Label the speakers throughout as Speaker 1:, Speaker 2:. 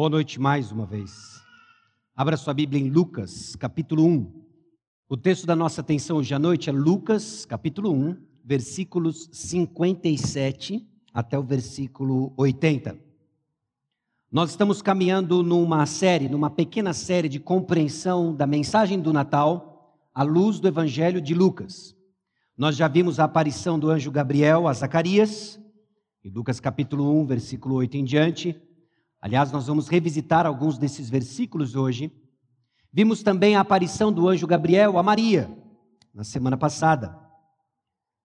Speaker 1: Boa noite mais uma vez. Abra sua Bíblia em Lucas, capítulo 1. O texto da nossa atenção hoje à noite é Lucas, capítulo 1, versículos 57 até o versículo 80. Nós estamos caminhando numa série, numa pequena série de compreensão da mensagem do Natal à luz do Evangelho de Lucas. Nós já vimos a aparição do anjo Gabriel a Zacarias, em Lucas capítulo 1, versículo 8 em diante. Aliás, nós vamos revisitar alguns desses versículos hoje. Vimos também a aparição do anjo Gabriel a Maria, na semana passada.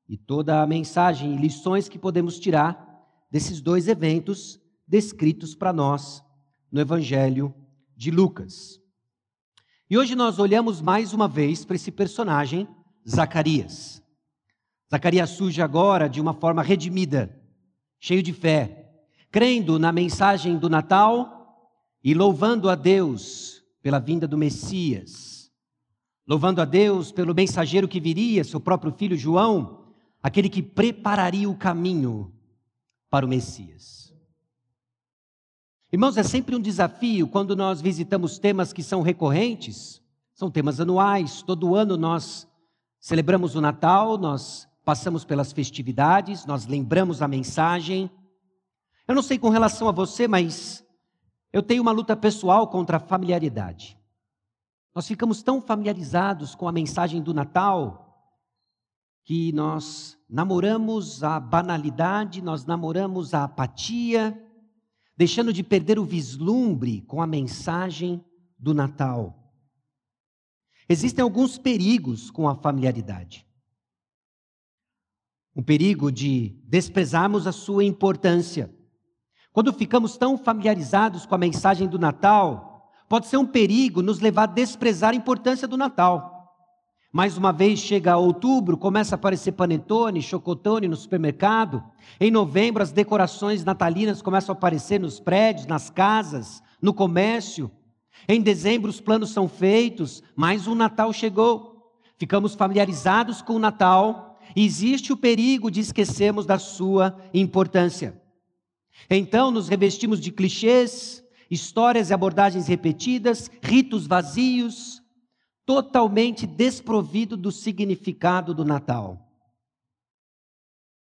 Speaker 1: E toda a mensagem e lições que podemos tirar desses dois eventos descritos para nós no Evangelho de Lucas. E hoje nós olhamos mais uma vez para esse personagem, Zacarias. Zacarias surge agora de uma forma redimida, cheio de fé, crendo na mensagem do Natal e louvando a Deus pela vinda do Messias, louvando a Deus pelo mensageiro que viria, seu próprio filho João, aquele que prepararia o caminho para o Messias. Irmãos, é sempre um desafio quando nós visitamos temas que são recorrentes, são temas anuais, todo ano nós celebramos o Natal, nós passamos pelas festividades, nós lembramos a mensagem. Eu não sei com relação a você, mas eu tenho uma luta pessoal contra a familiaridade. Nós ficamos tão familiarizados com a mensagem do Natal que nós namoramos a banalidade, nós namoramos a apatia, deixando de perder o vislumbre com a mensagem do Natal. Existem alguns perigos com a familiaridade. Um perigo de desprezarmos a sua importância. Quando ficamos tão familiarizados com a mensagem do Natal, pode ser um perigo nos levar a desprezar a importância do Natal. Mais uma vez chega outubro, começa a aparecer panetone, chocotone no supermercado. Em novembro, as decorações natalinas começam a aparecer nos prédios, nas casas, no comércio. Em dezembro, os planos são feitos, mas o Natal chegou. Ficamos familiarizados com o Natal e existe o perigo de esquecermos da sua importância. Então, nos revestimos de clichês, histórias e abordagens repetidas, ritos vazios, totalmente desprovido do significado do Natal.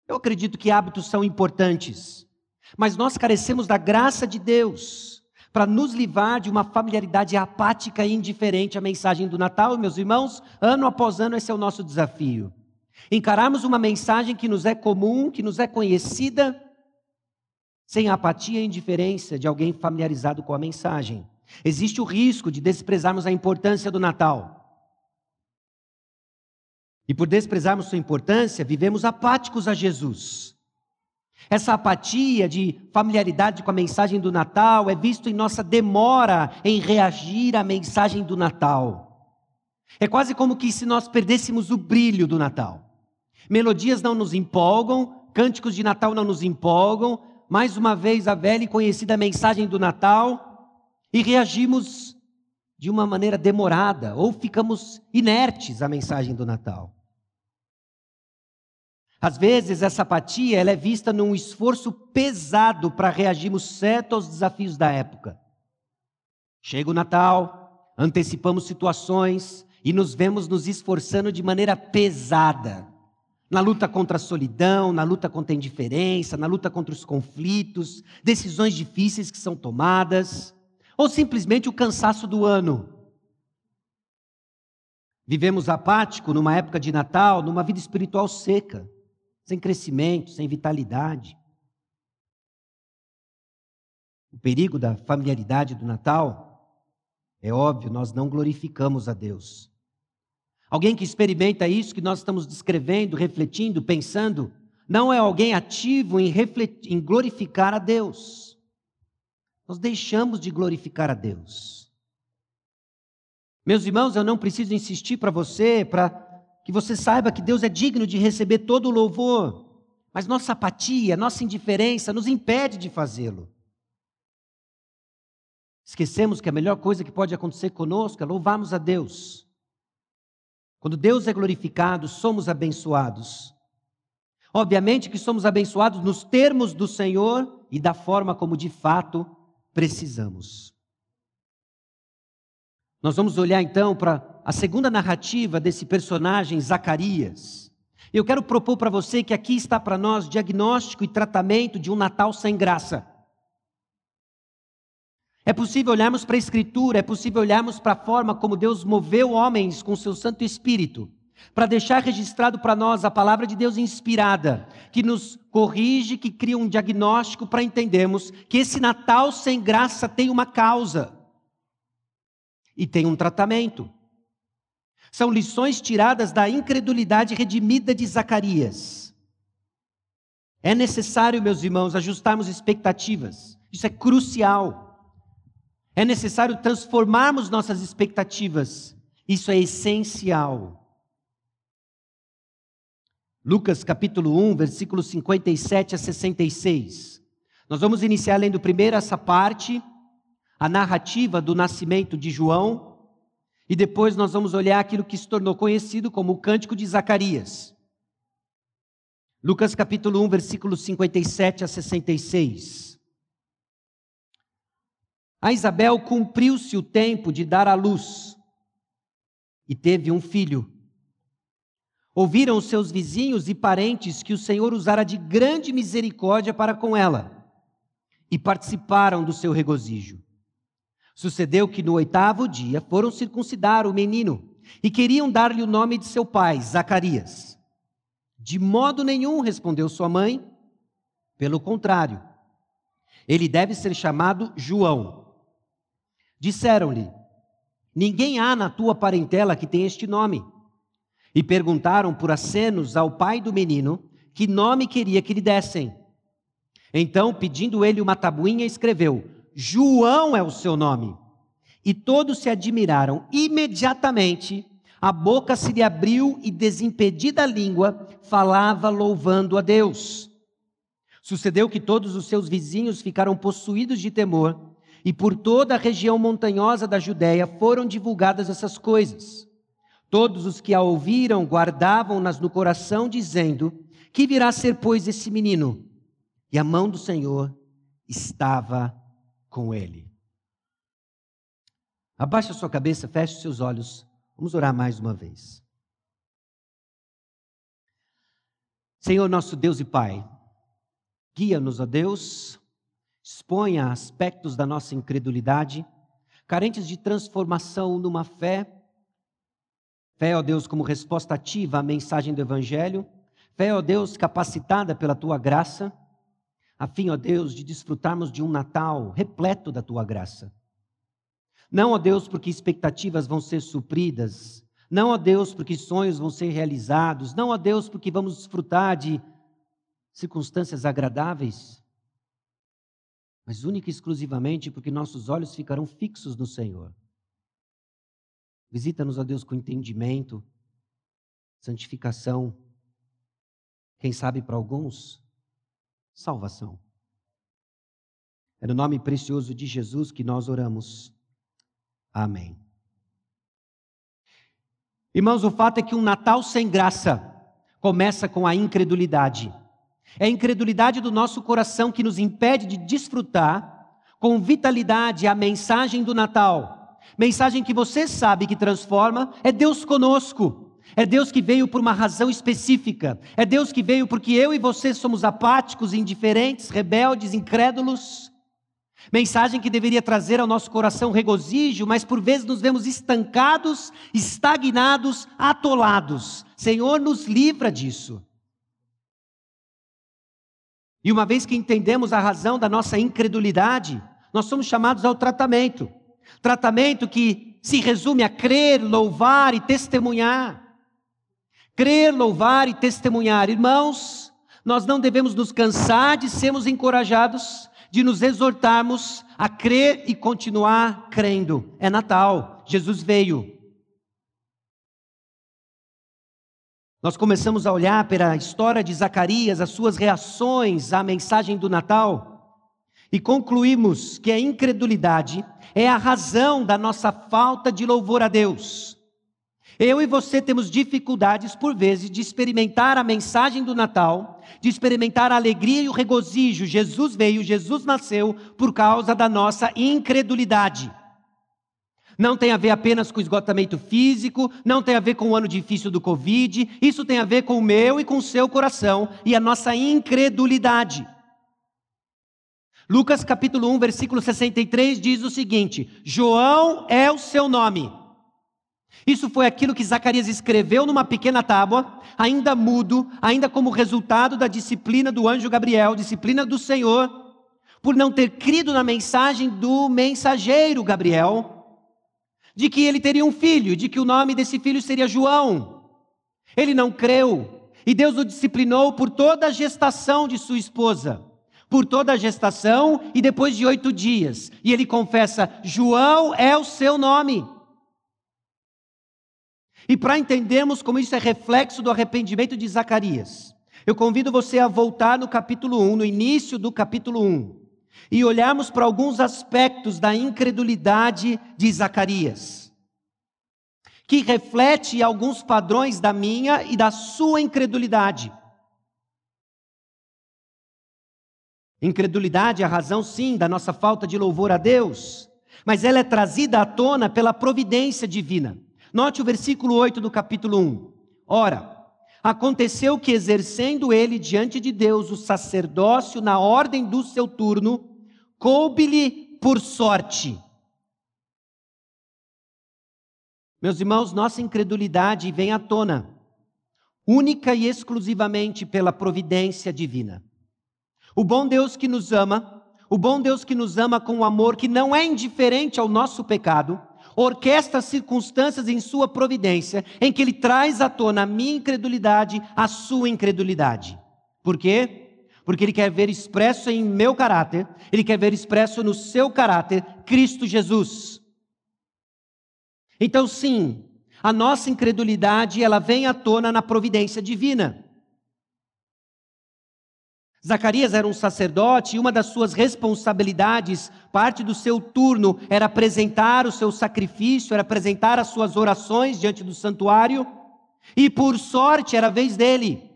Speaker 1: Eu acredito que hábitos são importantes, mas nós carecemos da graça de Deus para nos livrar de uma familiaridade apática e indiferente à mensagem do Natal. Meus irmãos, ano após ano, esse é o nosso desafio. Encararmos uma mensagem que nos é comum, que nos é conhecida, sem a apatia e indiferença de alguém familiarizado com a mensagem. Existe o risco de desprezarmos a importância do Natal. E por desprezarmos sua importância, vivemos apáticos a Jesus. Essa apatia de familiaridade com a mensagem do Natal é visto em nossa demora em reagir à mensagem do Natal. É quase como que se nós perdêssemos o brilho do Natal. Melodias não nos empolgam, cânticos de Natal não nos empolgam, mais uma vez a velha e conhecida mensagem do Natal e reagimos de uma maneira demorada ou ficamos inertes à mensagem do Natal. Às vezes, essa apatia ela é vista num esforço pesado para reagirmos certo aos desafios da época. Chega o Natal, antecipamos situações e nos vemos nos esforçando de maneira pesada na luta contra a solidão, na luta contra a indiferença, na luta contra os conflitos, decisões difíceis que são tomadas ou simplesmente o cansaço do ano. Vivemos apático numa época de Natal, numa vida espiritual seca, sem crescimento, sem vitalidade. O perigo da familiaridade do Natal é óbvio, nós não glorificamos a Deus. Alguém que experimenta isso que nós estamos descrevendo, refletindo, pensando, não é alguém ativo em, refletir, em glorificar a Deus nós deixamos de glorificar a Deus. Meus irmãos, eu não preciso insistir para você, para que você saiba que Deus é digno de receber todo o louvor, mas nossa apatia, nossa indiferença nos impede de fazê-lo. Esquecemos que a melhor coisa que pode acontecer conosco é louvarmos a Deus. Quando Deus é glorificado, somos abençoados. Obviamente que somos abençoados nos termos do Senhor e da forma como de fato precisamos. Nós vamos olhar então para a segunda narrativa desse personagem, Zacarias. Eu quero propor para você que aqui está para nós diagnóstico e tratamento de um Natal sem graça. É possível olharmos para a Escritura, é possível olharmos para a forma como Deus moveu homens com seu Santo Espírito, para deixar registrado para nós a palavra de Deus inspirada, que nos corrige, que cria um diagnóstico para entendermos que esse Natal sem graça tem uma causa e tem um tratamento. São lições tiradas da incredulidade redimida de Zacarias. É necessário, meus irmãos, ajustarmos expectativas. Isso é crucial. É necessário transformarmos nossas expectativas. Isso é essencial. Lucas capítulo 1, versículos 57 a 66. Nós vamos iniciar lendo primeiro essa parte, a narrativa do nascimento de João, e depois nós vamos olhar aquilo que se tornou conhecido como o Cântico de Zacarias. Lucas capítulo 1, versículos 57 a 66. A Isabel cumpriu-se o tempo de dar à luz e teve um filho. Ouviram os seus vizinhos e parentes que o Senhor usara de grande misericórdia para com ela e participaram do seu regozijo. Sucedeu que no oitavo dia foram circuncidar o menino e queriam dar-lhe o nome de seu pai, Zacarias. De modo nenhum, respondeu sua mãe. Pelo contrário, ele deve ser chamado João. Disseram-lhe: Ninguém há na tua parentela que tenha este nome. E perguntaram por acenos ao pai do menino que nome queria que lhe dessem. Então, pedindo ele uma tabuinha, escreveu: João é o seu nome. E todos se admiraram. Imediatamente, a boca se lhe abriu e, desimpedida a língua, falava louvando a Deus. Sucedeu que todos os seus vizinhos ficaram possuídos de temor, e por toda a região montanhosa da Judéia foram divulgadas essas coisas. Todos os que a ouviram guardavam-nas no coração, dizendo: Que virá a ser, pois, esse menino? E a mão do Senhor estava com Ele. Abaixe a sua cabeça, feche os seus olhos. Vamos orar mais uma vez. Senhor nosso Deus e Pai, guia-nos, ó Deus, exponha aspectos da nossa incredulidade, carentes de transformação numa fé, fé, ó Deus, como resposta ativa à mensagem do Evangelho, fé, ó Deus, capacitada pela tua graça, a fim, ó Deus, de desfrutarmos de um Natal repleto da tua graça. Não, ó Deus, porque expectativas vão ser supridas, não, ó Deus, porque sonhos vão ser realizados, não, ó Deus, porque vamos desfrutar de circunstâncias agradáveis, mas única e exclusivamente porque nossos olhos ficarão fixos no Senhor. Visita-nos, ó Deus, com entendimento, santificação, quem sabe para alguns, salvação. É no nome precioso de Jesus que nós oramos. Amém. Irmãos, o fato é que um Natal sem graça começa com a incredulidade. É a incredulidade do nosso coração que nos impede de desfrutar com vitalidade a mensagem do Natal. Mensagem que você sabe que transforma, é Deus conosco. É Deus que veio por uma razão específica. É Deus que veio porque eu e você somos apáticos, indiferentes, rebeldes, incrédulos. Mensagem que deveria trazer ao nosso coração regozijo, mas por vezes nos vemos estancados, estagnados, atolados. Senhor, nos livra disso. E uma vez que entendemos a razão da nossa incredulidade, nós somos chamados ao tratamento. Tratamento que se resume a crer, louvar e testemunhar. Crer, louvar e testemunhar. Irmãos, nós não devemos nos cansar de sermos encorajados, de nos exortarmos a crer e continuar crendo. É Natal, Jesus veio. Nós começamos a olhar para a história de Zacarias, as suas reações à mensagem do Natal, e concluímos que a incredulidade é a razão da nossa falta de louvor a Deus. Eu e você temos dificuldades, por vezes, de experimentar a mensagem do Natal, de experimentar a alegria e o regozijo. Jesus veio, Jesus nasceu por causa da nossa incredulidade. Não tem a ver apenas com o esgotamento físico, não tem a ver com o ano difícil do Covid, isso tem a ver com o meu e com o seu coração e a nossa incredulidade. Lucas capítulo 1, versículo 63 diz o seguinte: João é o seu nome. Isso foi aquilo que Zacarias escreveu numa pequena tábua, ainda mudo, ainda como resultado da disciplina do anjo Gabriel, disciplina do Senhor, por não ter crido na mensagem do mensageiro Gabriel, de que ele teria um filho, de que o nome desse filho seria João. Ele não creu, e Deus o disciplinou por toda a gestação de sua esposa, por toda a gestação e depois de oito dias. E ele confessa: João é o seu nome. E para entendermos como isso é reflexo do arrependimento de Zacarias, eu convido você a voltar no capítulo 1, no início do capítulo 1, e olharmos para alguns aspectos da incredulidade de Zacarias, que reflete alguns padrões da minha e da sua incredulidade. Incredulidade é a razão, sim, da nossa falta de louvor a Deus, mas ela é trazida à tona pela providência divina. Note o versículo 8 do capítulo 1. Ora, aconteceu que, exercendo ele diante de Deus o sacerdócio na ordem do seu turno, coube-lhe por sorte. Meus irmãos, nossa incredulidade vem à tona, única e exclusivamente pela providência divina. O bom Deus que nos ama, o bom Deus que nos ama com um amor que não é indiferente ao nosso pecado, orquestra as circunstâncias em sua providência, em que ele traz à tona a minha incredulidade, a sua incredulidade. Por quê? Porque ele quer ver expresso em meu caráter, ele quer ver expresso no seu caráter Cristo Jesus. Então, sim, a nossa incredulidade, ela vem à tona na providência divina. Zacarias era um sacerdote e uma das suas responsabilidades, parte do seu turno, era apresentar o seu sacrifício, era apresentar as suas orações diante do santuário, e por sorte era a vez dele.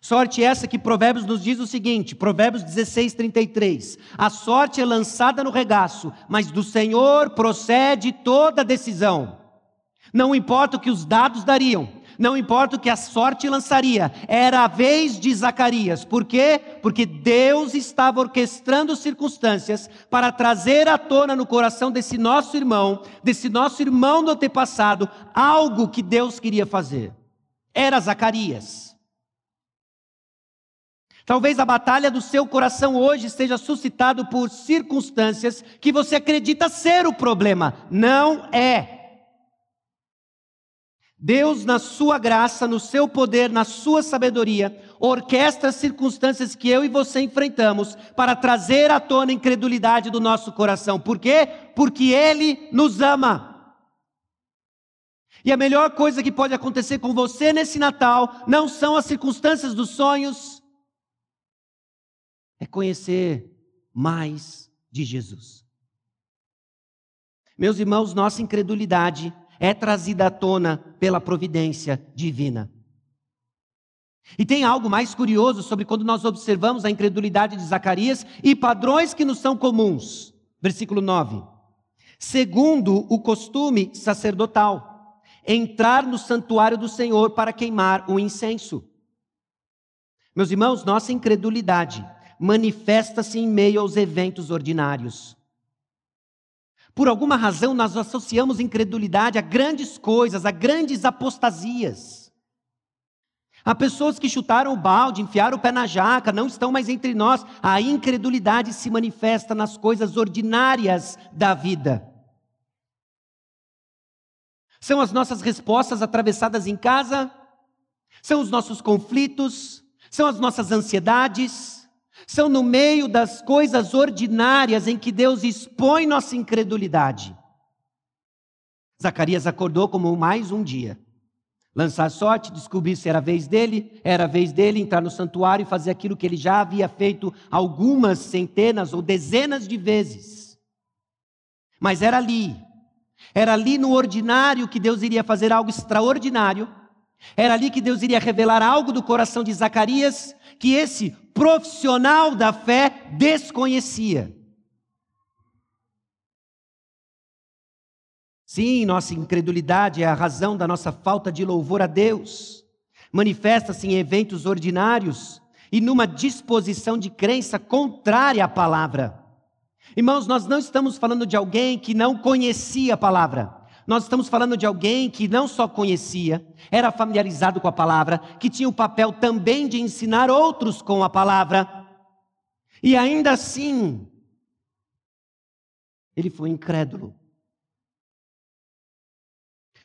Speaker 1: Sorte essa que Provérbios nos diz o seguinte, Provérbios 16, 33. A sorte é lançada no regaço, mas do Senhor procede toda decisão. Não importa o que os dados dariam, não importa o que a sorte lançaria, era a vez de Zacarias. Por quê? Porque Deus estava orquestrando circunstâncias para trazer à tona no coração desse nosso irmão, desse nosso irmão do antepassado, algo que Deus queria fazer. Era Zacarias. Talvez a batalha do seu coração hoje esteja suscitado por circunstâncias que você acredita ser o problema. Não é. Deus, na sua graça, no seu poder, na sua sabedoria, orquestra as circunstâncias que eu e você enfrentamos para trazer à tona a incredulidade do nosso coração. Por quê? Porque Ele nos ama. E a melhor coisa que pode acontecer com você nesse Natal não são as circunstâncias dos sonhos, é conhecer mais de Jesus. Meus irmãos, nossa incredulidade é trazida à tona pela providência divina. E tem algo mais curioso sobre quando nós observamos a incredulidade de Zacarias e padrões que nos são comuns. Versículo 9. Segundo o costume sacerdotal, entrar no santuário do Senhor para queimar o incenso. Meus irmãos, nossa incredulidade manifesta-se em meio aos eventos ordinários. Por alguma razão, nós associamos incredulidade a grandes coisas, a grandes apostasias. Há pessoas que chutaram o balde, enfiaram o pé na jaca, não estão mais entre nós. A incredulidade se manifesta nas coisas ordinárias da vida. São as nossas respostas atravessadas em casa, são os nossos conflitos, são as nossas ansiedades, são no meio das coisas ordinárias em que Deus expõe nossa incredulidade. Zacarias acordou como mais um dia. Lançar sorte, descobrir se era a vez dele, era a vez dele entrar no santuário e fazer aquilo que ele já havia feito algumas centenas ou dezenas de vezes. Mas era ali, Era ali no ordinário que Deus iria fazer algo extraordinário. Era ali que Deus iria revelar algo do coração de Zacarias que esse profissional da fé desconhecia. Sim, nossa incredulidade é a razão da nossa falta de louvor a Deus. Manifesta-se em eventos ordinários e numa disposição de crença contrária à palavra. Irmãos, nós não estamos falando de alguém que não conhecia a palavra. Nós estamos falando de alguém que não só conhecia, era familiarizado com a palavra, que tinha o papel também de ensinar outros com a palavra. E ainda assim, ele foi incrédulo.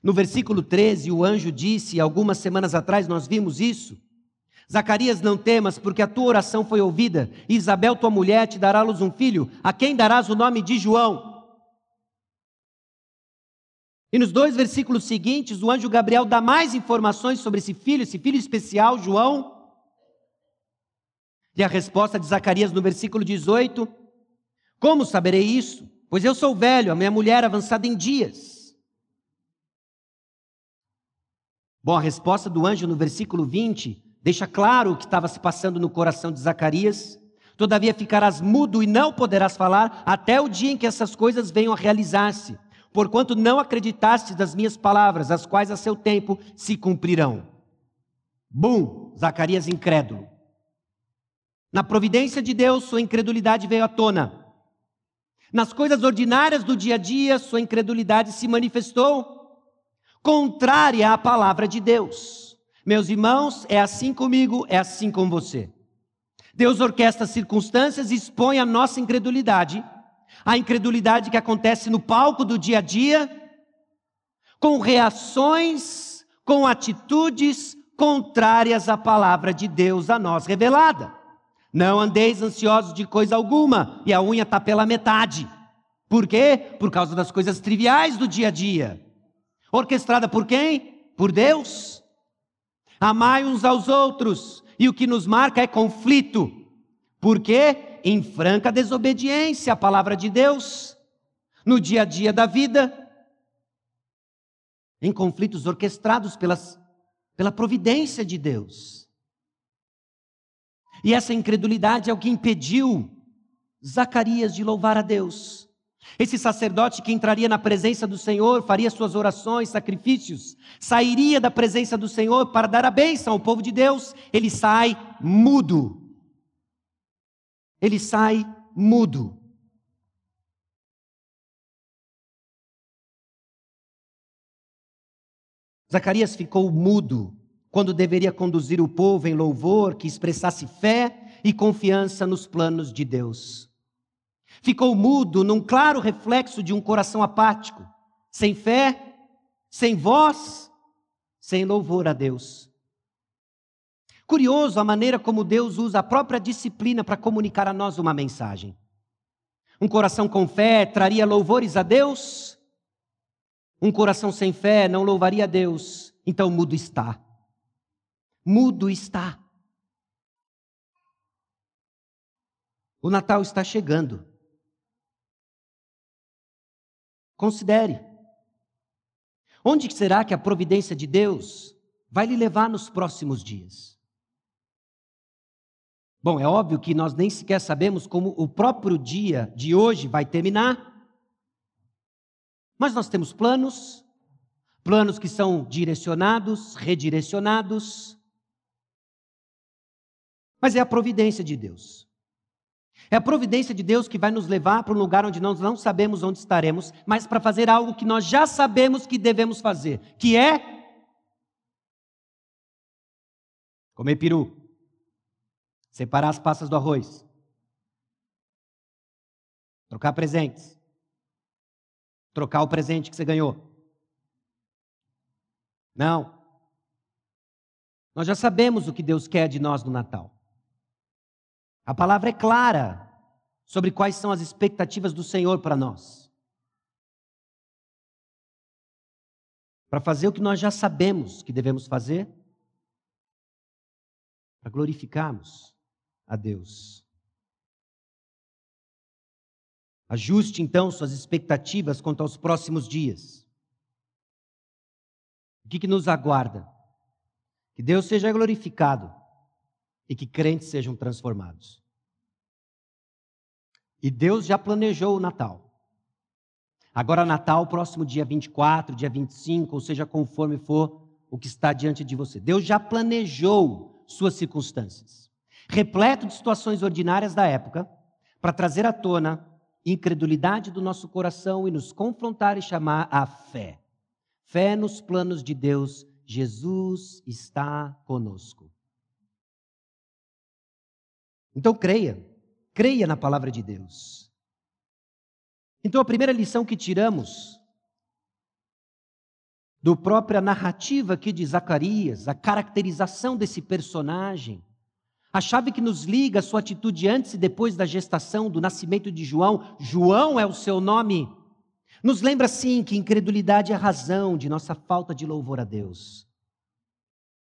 Speaker 1: No versículo 13, o anjo disse, algumas semanas atrás nós vimos isso. Zacarias, não temas, porque a tua oração foi ouvida. Isabel, tua mulher, te dará luz um filho, a quem darás o nome de João. E nos dois versículos seguintes, o anjo Gabriel dá mais informações sobre esse filho, esse filho especial, João. E a resposta de Zacarias no versículo 18: Como saberei isso? Pois eu sou velho, a minha mulher avançada em dias. Bom, a resposta do anjo no versículo 20 deixa claro o que estava se passando no coração de Zacarias. Todavia ficarás mudo e não poderás falar até o dia em que essas coisas venham a realizar-se, porquanto não acreditaste das minhas palavras, as quais a seu tempo se cumprirão. Bum! Zacarias incrédulo. Na providência de Deus, sua incredulidade veio à tona. Nas coisas ordinárias do dia a dia, sua incredulidade se manifestou contrária à palavra de Deus. Meus irmãos, é assim comigo, é assim com você. Deus orquestra circunstâncias e expõe a nossa incredulidade, a incredulidade que acontece no palco do dia a dia, com reações, com atitudes contrárias à palavra de Deus a nós revelada. Não andeis ansiosos de coisa alguma, e a unha está pela metade. Por quê? Por causa das coisas triviais do dia a dia. Orquestrada por quem? Por Deus. Amai uns aos outros, e o que nos marca é conflito. Por quê? Em franca desobediência à palavra de Deus, no dia a dia da vida, em conflitos orquestrados pelas, pela providência de Deus. E essa incredulidade é o que impediu Zacarias de louvar a Deus. Esse sacerdote que entraria na presença do Senhor, faria suas orações, sacrifícios, sairia da presença do Senhor para dar a bênção ao povo de Deus, ele sai mudo. Ele sai mudo. Zacarias ficou mudo quando deveria conduzir o povo em louvor que expressasse fé e confiança nos planos de Deus. Ficou mudo num claro reflexo de um coração apático, sem fé, sem voz, sem louvor a Deus. Curioso a maneira como Deus usa a própria disciplina para comunicar a nós uma mensagem. Um coração com fé traria louvores a Deus, um coração sem fé não louvaria a Deus, então mudo está. Mudo está. O Natal está chegando. Considere. Onde será que a providência de Deus vai lhe levar nos próximos dias? Bom, é óbvio que nós nem sequer sabemos como o próprio dia de hoje vai terminar. Mas nós temos planos, planos que são direcionados, redirecionados. Mas é a providência de Deus. É a providência de Deus que vai nos levar para um lugar onde nós não sabemos onde estaremos, mas para fazer algo que nós já sabemos que devemos fazer, que é comer peru, separar as passas do arroz, trocar presentes, trocar o presente que você ganhou. Não. Nós já sabemos o que Deus quer de nós no Natal. A palavra é clara sobre quais são as expectativas do Senhor para nós. Para fazer o que nós já sabemos que devemos fazer, para glorificarmos a Deus. Ajuste então suas expectativas quanto aos próximos dias. O que, que nos aguarda? Que Deus seja glorificado e que crentes sejam transformados. E Deus já planejou o Natal. Agora, Natal, próximo dia 24, dia 25, ou seja, conforme for o que está diante de você. Deus já planejou suas circunstâncias, repleto de situações ordinárias da época, para trazer à tona incredulidade do nosso coração e nos confrontar e chamar à fé. Fé nos planos de Deus, Jesus está conosco. Então creia, creia na palavra de Deus. Então a primeira lição que tiramos do própria narrativa aqui de Zacarias, a caracterização desse personagem, a chave que nos liga a sua atitude antes e depois da gestação, do nascimento de João, João é o seu nome, nos lembra sim que incredulidade é a razão de nossa falta de louvor a Deus.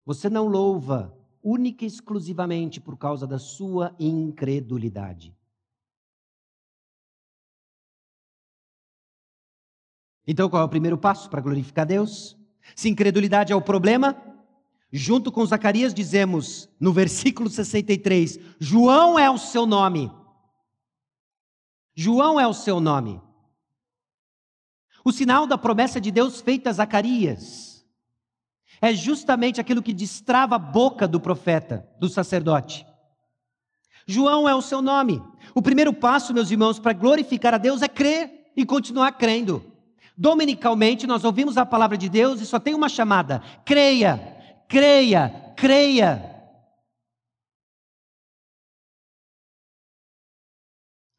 Speaker 1: Você não louva única e exclusivamente por causa da sua incredulidade. Então, qual é o primeiro passo para glorificar Deus? Se incredulidade é o problema, Junto com Zacarias dizemos no versículo 63: João é o seu nome. João é o seu nome. O sinal da promessa de Deus feita a Zacarias é justamente aquilo que destrava a boca do profeta, do sacerdote. João é o seu nome. O primeiro passo, meus irmãos, para glorificar a Deus é crer e continuar crendo. Dominicalmente, nós ouvimos a palavra de Deus e só tem uma chamada: creia creia, creia.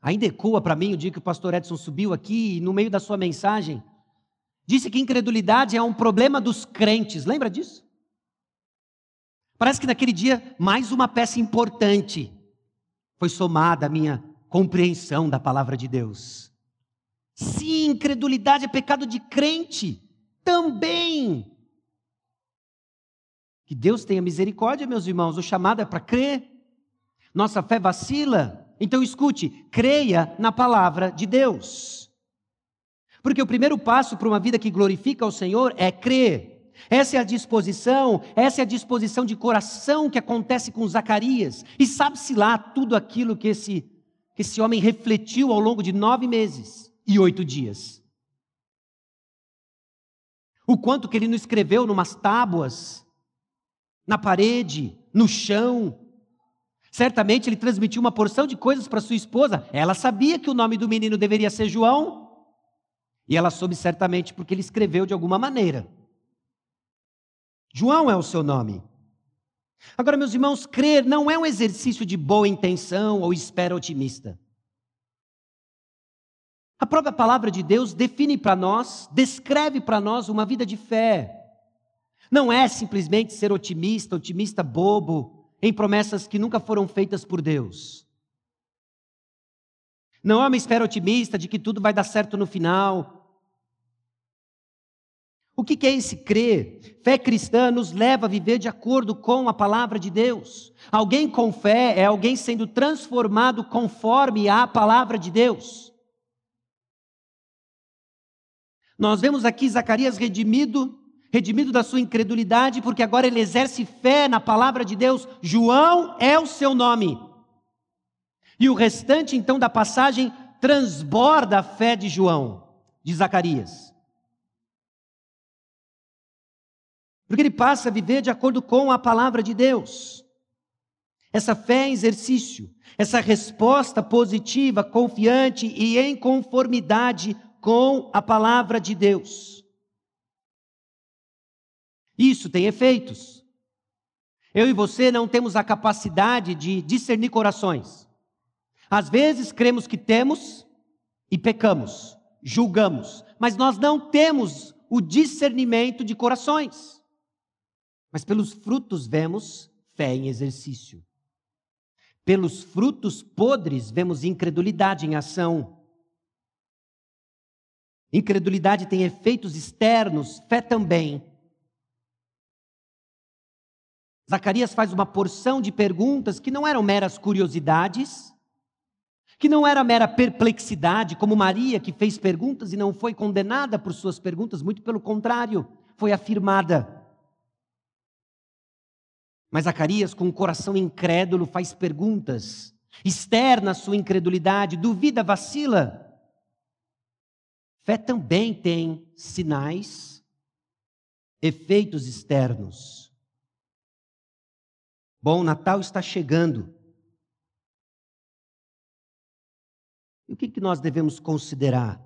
Speaker 1: Ainda ecoa para mim o dia que o pastor Edson subiu aqui e no meio da sua mensagem disse que incredulidade é um problema dos crentes. Lembra disso? Parece que naquele dia mais uma peça importante foi somada à minha compreensão da palavra de Deus. Sim, incredulidade é pecado de crente também. Que Deus tenha misericórdia, meus irmãos, o chamado é para crer. Nossa fé vacila. Então escute, creia na palavra de Deus. Porque o primeiro passo para uma vida que glorifica ao Senhor é crer. Essa é a disposição, essa é a disposição de coração que acontece com Zacarias. E sabe-se lá tudo aquilo que esse, que esse homem refletiu ao longo de nove meses e oito dias. O quanto que ele não escreveu numas tábuas, na parede, no chão. Certamente ele transmitiu uma porção de coisas para sua esposa. Ela sabia que o nome do menino deveria ser João. E ela soube certamente porque ele escreveu de alguma maneira. João é o seu nome. Agora, meus irmãos, crer não é um exercício de boa intenção ou espera otimista. A própria palavra de Deus define para nós, descreve para nós uma vida de fé. Não é simplesmente ser otimista, otimista bobo, em promessas que nunca foram feitas por Deus. Não é uma espera otimista de que tudo vai dar certo no final. O que é esse crer? Fé cristã nos leva a viver de acordo com a palavra de Deus. Alguém com fé é alguém sendo transformado conforme a palavra de Deus. Nós vemos aqui Zacarias redimido redimido da sua incredulidade, porque agora ele exerce fé na palavra de Deus. João é o seu nome. E o restante, então, da passagem transborda a fé de João, de Zacarias. Porque ele passa a viver de acordo com a palavra de Deus. Essa fé é exercício, essa resposta positiva, confiante e em conformidade com a palavra de Deus. Isso tem efeitos. Eu e você não temos a capacidade de discernir corações. Às vezes cremos que temos e pecamos, julgamos, mas nós não temos o discernimento de corações. Mas pelos frutos vemos fé em exercício. Pelos frutos podres vemos incredulidade em ação. Incredulidade tem efeitos externos, fé também. Zacarias faz uma porção de perguntas que não eram meras curiosidades, que não era mera perplexidade, como Maria, que fez perguntas e não foi condenada por suas perguntas, muito pelo contrário, foi afirmada. Mas Zacarias, com o coração incrédulo, faz perguntas, externa a sua incredulidade, duvida, vacila. Fé também tem sinais, efeitos externos. Bom, Natal está chegando. E o que, que nós devemos considerar?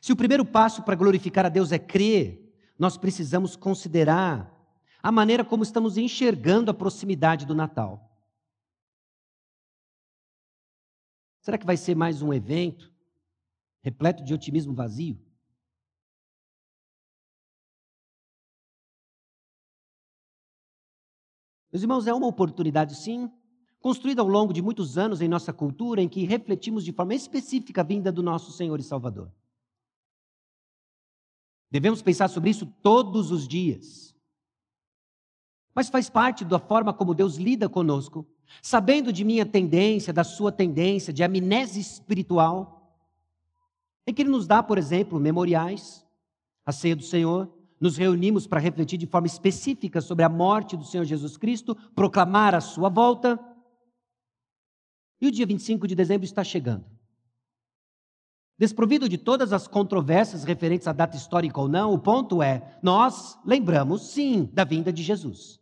Speaker 1: Se o primeiro passo para glorificar a Deus é crer, nós precisamos considerar a maneira como estamos enxergando a proximidade do Natal. Será que vai ser mais um evento repleto de otimismo vazio? Meus irmãos, é uma oportunidade, sim, construída ao longo de muitos anos em nossa cultura, em que refletimos de forma específica a vinda do nosso Senhor e Salvador. Devemos pensar sobre isso todos os dias. Mas faz parte da forma como Deus lida conosco, sabendo de minha tendência, da sua tendência, de amnésia espiritual, em que Ele nos dá, por exemplo, memoriais, a ceia do Senhor, nos reunimos para refletir de forma específica sobre a morte do Senhor Jesus Cristo, proclamar a sua volta e o dia 25 de dezembro está chegando. Desprovido de todas as controvérsias referentes à data histórica ou não, o ponto é: nós lembramos, sim, da vinda de Jesus.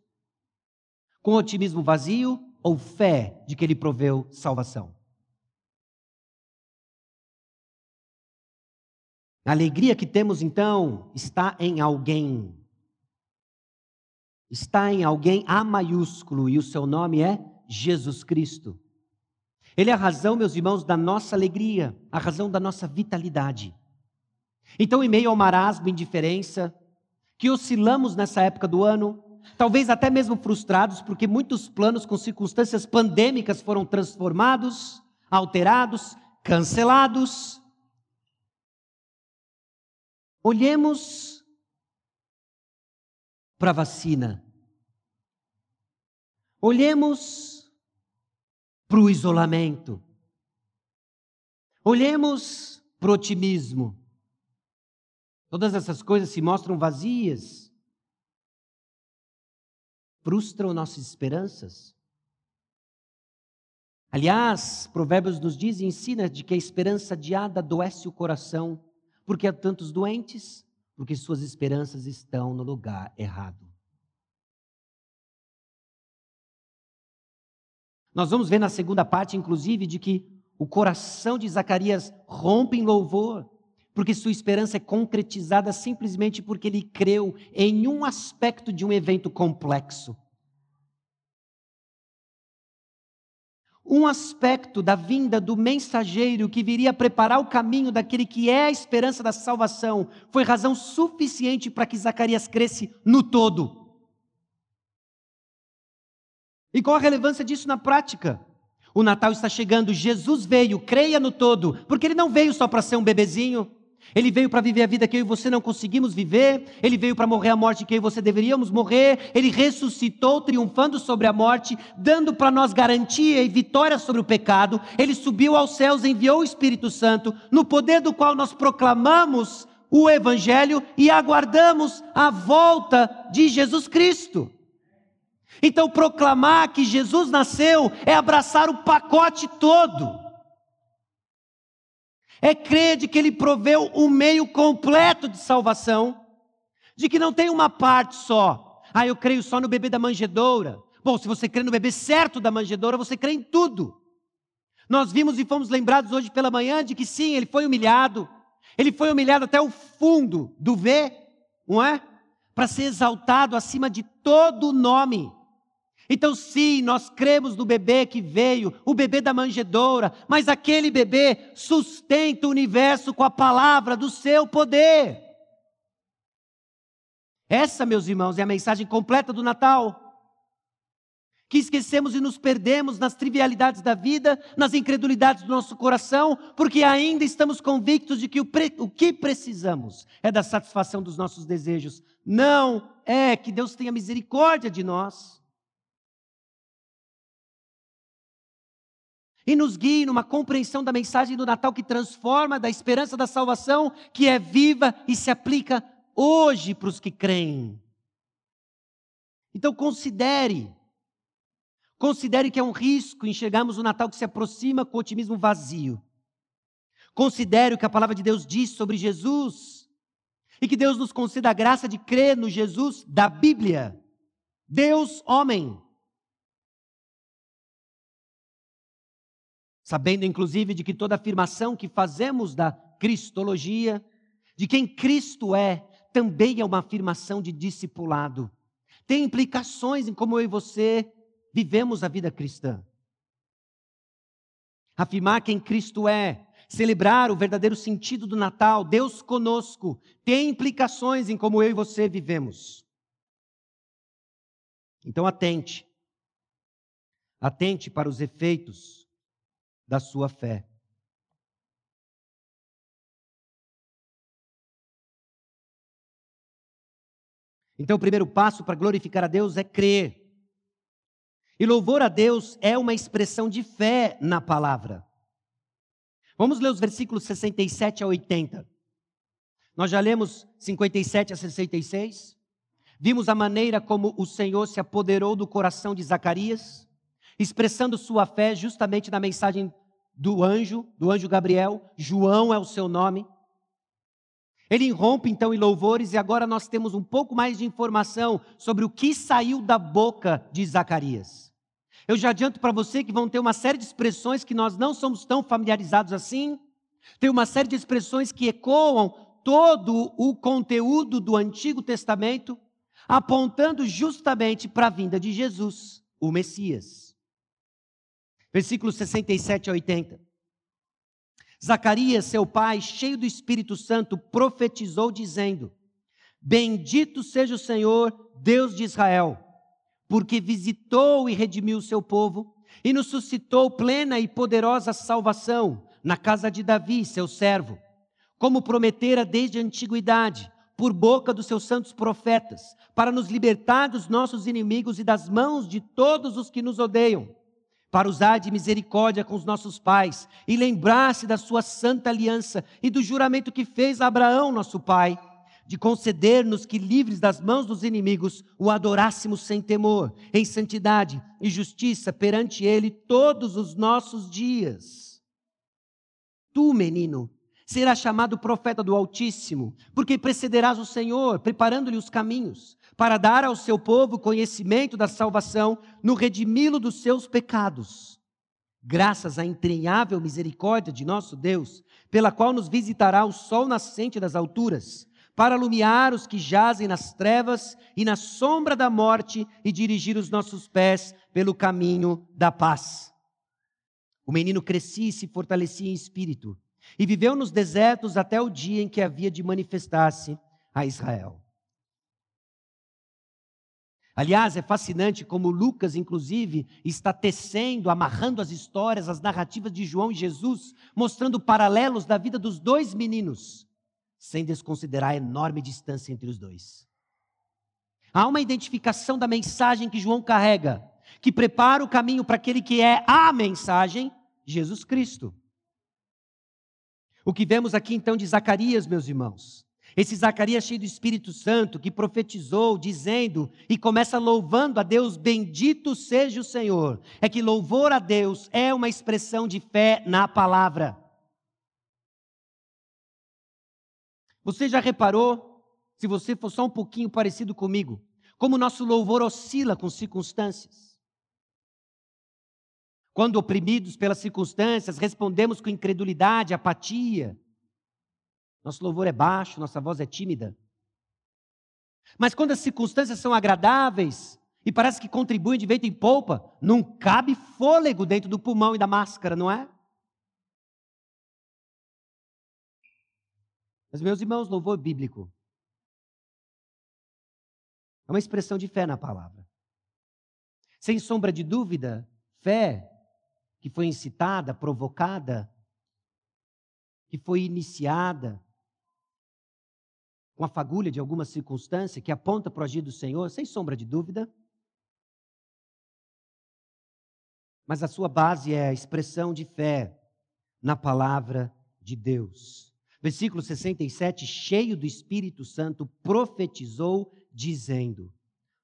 Speaker 1: Com otimismo vazio ou fé de que ele proveu salvação? A alegria que temos então está em alguém. Está em alguém A maiúsculo e o seu nome é Jesus Cristo. Ele é a razão, meus irmãos, da nossa alegria, a razão da nossa vitalidade. Então, em meio ao marasmo, indiferença, que oscilamos nessa época do ano, talvez até mesmo frustrados, porque muitos planos com circunstâncias pandêmicas foram transformados, alterados, cancelados. Olhemos para a vacina. Olhemos para o isolamento. Olhemos para o otimismo. Todas essas coisas se mostram vazias, frustram nossas esperanças. Aliás, Provérbios nos diz e ensina de que a esperança adiada adoece o coração, porque há tantos doentes, porque suas esperanças estão no lugar errado. Nós vamos ver na segunda parte, inclusive, de que o coração de Zacarias rompe em louvor, porque sua esperança é concretizada simplesmente porque ele creu em um aspecto de um evento complexo. Um aspecto da vinda do mensageiro que viria preparar o caminho daquele que é a esperança da salvação foi razão suficiente para que Zacarias cresce no todo. E qual a relevância disso na prática? O Natal está chegando, Jesus veio, creia no todo, porque ele não veio só para ser um bebezinho, ele veio para viver a vida que eu e você não conseguimos viver, ele veio para morrer a morte que eu e você deveríamos morrer, ele ressuscitou triunfando sobre a morte, dando para nós garantia e vitória sobre o pecado, ele subiu aos céus, enviou o Espírito Santo, no poder do qual nós proclamamos o Evangelho e aguardamos a volta de Jesus Cristo. Então, proclamar que Jesus nasceu é abraçar o pacote todo. É crer de que Ele proveu o meio completo de salvação, de que não tem uma parte só. Ah, eu creio só no bebê da manjedoura. Bom, se você crê no bebê certo da manjedoura, você crê em tudo. Nós vimos e fomos lembrados hoje pela manhã de que sim, ele foi humilhado. Ele foi humilhado até o fundo do V, não é? Para ser exaltado acima de todo nome. Então, sim, nós cremos no bebê que veio, o bebê da manjedoura, mas aquele bebê sustenta o universo com a palavra do seu poder. Essa, meus irmãos, é a mensagem completa do Natal. Que esquecemos e nos perdemos nas trivialidades da vida, nas incredulidades do nosso coração, porque ainda estamos convictos de que o, o que precisamos é da satisfação dos nossos desejos. Não é que Deus tenha misericórdia de nós. E nos guie numa compreensão da mensagem do Natal que transforma, da esperança da salvação, que é viva e se aplica hoje para os que creem. Então considere, considere que é um risco enxergarmos o Natal que se aproxima com otimismo vazio. Considere o que a palavra de Deus diz sobre Jesus e que Deus nos conceda a graça de crer no Jesus da Bíblia. Deus, homem. Sabendo, inclusive, de que toda afirmação que fazemos da cristologia, de quem Cristo é, também é uma afirmação de discipulado. Tem implicações em como eu e você vivemos a vida cristã. Afirmar quem Cristo é, celebrar o verdadeiro sentido do Natal, Deus conosco, tem implicações em como eu e você vivemos. Então atente. Atente para os efeitos da sua fé. Então, o primeiro passo para glorificar a Deus é crer. E louvor a Deus é uma expressão de fé na palavra. Vamos ler os versículos 67 a 80. Nós já lemos 57 a 66. Vimos a maneira como o Senhor se apoderou do coração de Zacarias, expressando sua fé justamente na mensagem do anjo, do anjo Gabriel. João é o seu nome. Ele irrompe então em louvores e agora nós temos um pouco mais de informação sobre o que saiu da boca de Zacarias. Eu já adianto para você que vão ter uma série de expressões que nós não somos tão familiarizados assim. Tem uma série de expressões que ecoam todo o conteúdo do Antigo Testamento apontando justamente para a vinda de Jesus, o Messias. Versículos 67 a 80. Zacarias, seu pai, cheio do Espírito Santo, profetizou, dizendo: Bendito seja o Senhor, Deus de Israel, porque visitou e redimiu o seu povo e nos suscitou plena e poderosa salvação na casa de Davi, seu servo, como prometera desde a antiguidade por boca dos seus santos profetas, para nos libertar dos nossos inimigos e das mãos de todos os que nos odeiam, para usar de misericórdia com os nossos pais e lembrar-se da sua santa aliança e do juramento que fez a Abraão, nosso pai, de conceder-nos que, livres das mãos dos inimigos, o adorássemos sem temor, em santidade e justiça perante Ele todos os nossos dias. Tu, menino, será chamado profeta do Altíssimo, porque precederás o Senhor, preparando-lhe os caminhos, para dar ao seu povo conhecimento da salvação, no redimi-lo dos seus pecados. Graças à entranhável misericórdia de nosso Deus, pela qual nos visitará o sol nascente das alturas, para iluminar os que jazem nas trevas e na sombra da morte e dirigir os nossos pés pelo caminho da paz. O menino crescia e se fortalecia em espírito e viveu nos desertos até o dia em que havia de manifestar-se a Israel. Aliás, é fascinante como Lucas, inclusive, está tecendo, amarrando as histórias, as narrativas de João e Jesus, mostrando paralelos da vida dos dois meninos, sem desconsiderar a enorme distância entre os dois. Há uma identificação da mensagem que João carrega, que prepara o caminho para aquele que é a mensagem, Jesus Cristo. O que vemos aqui então de Zacarias, meus irmãos. Esse Zacarias cheio do Espírito Santo, que profetizou, dizendo e começa louvando a Deus, bendito seja o Senhor. É que louvor a Deus é uma expressão de fé na palavra. Você já reparou, se você for só um pouquinho parecido comigo, como o nosso louvor oscila com circunstâncias? Quando oprimidos pelas circunstâncias, respondemos com incredulidade, apatia. Nosso louvor é baixo, nossa voz é tímida. Mas quando as circunstâncias são agradáveis e parece que contribuem de vento em polpa, não cabe fôlego dentro do pulmão e da máscara, não é? Mas, meus irmãos, louvor bíblico é uma expressão de fé na palavra. Sem sombra de dúvida, fé que foi incitada, provocada, que foi iniciada com a fagulha de alguma circunstância que aponta para o agir do Senhor, sem sombra de dúvida. mas a sua base é a expressão de fé na palavra de Deus. Versículo 67, cheio do Espírito Santo, profetizou, dizendo: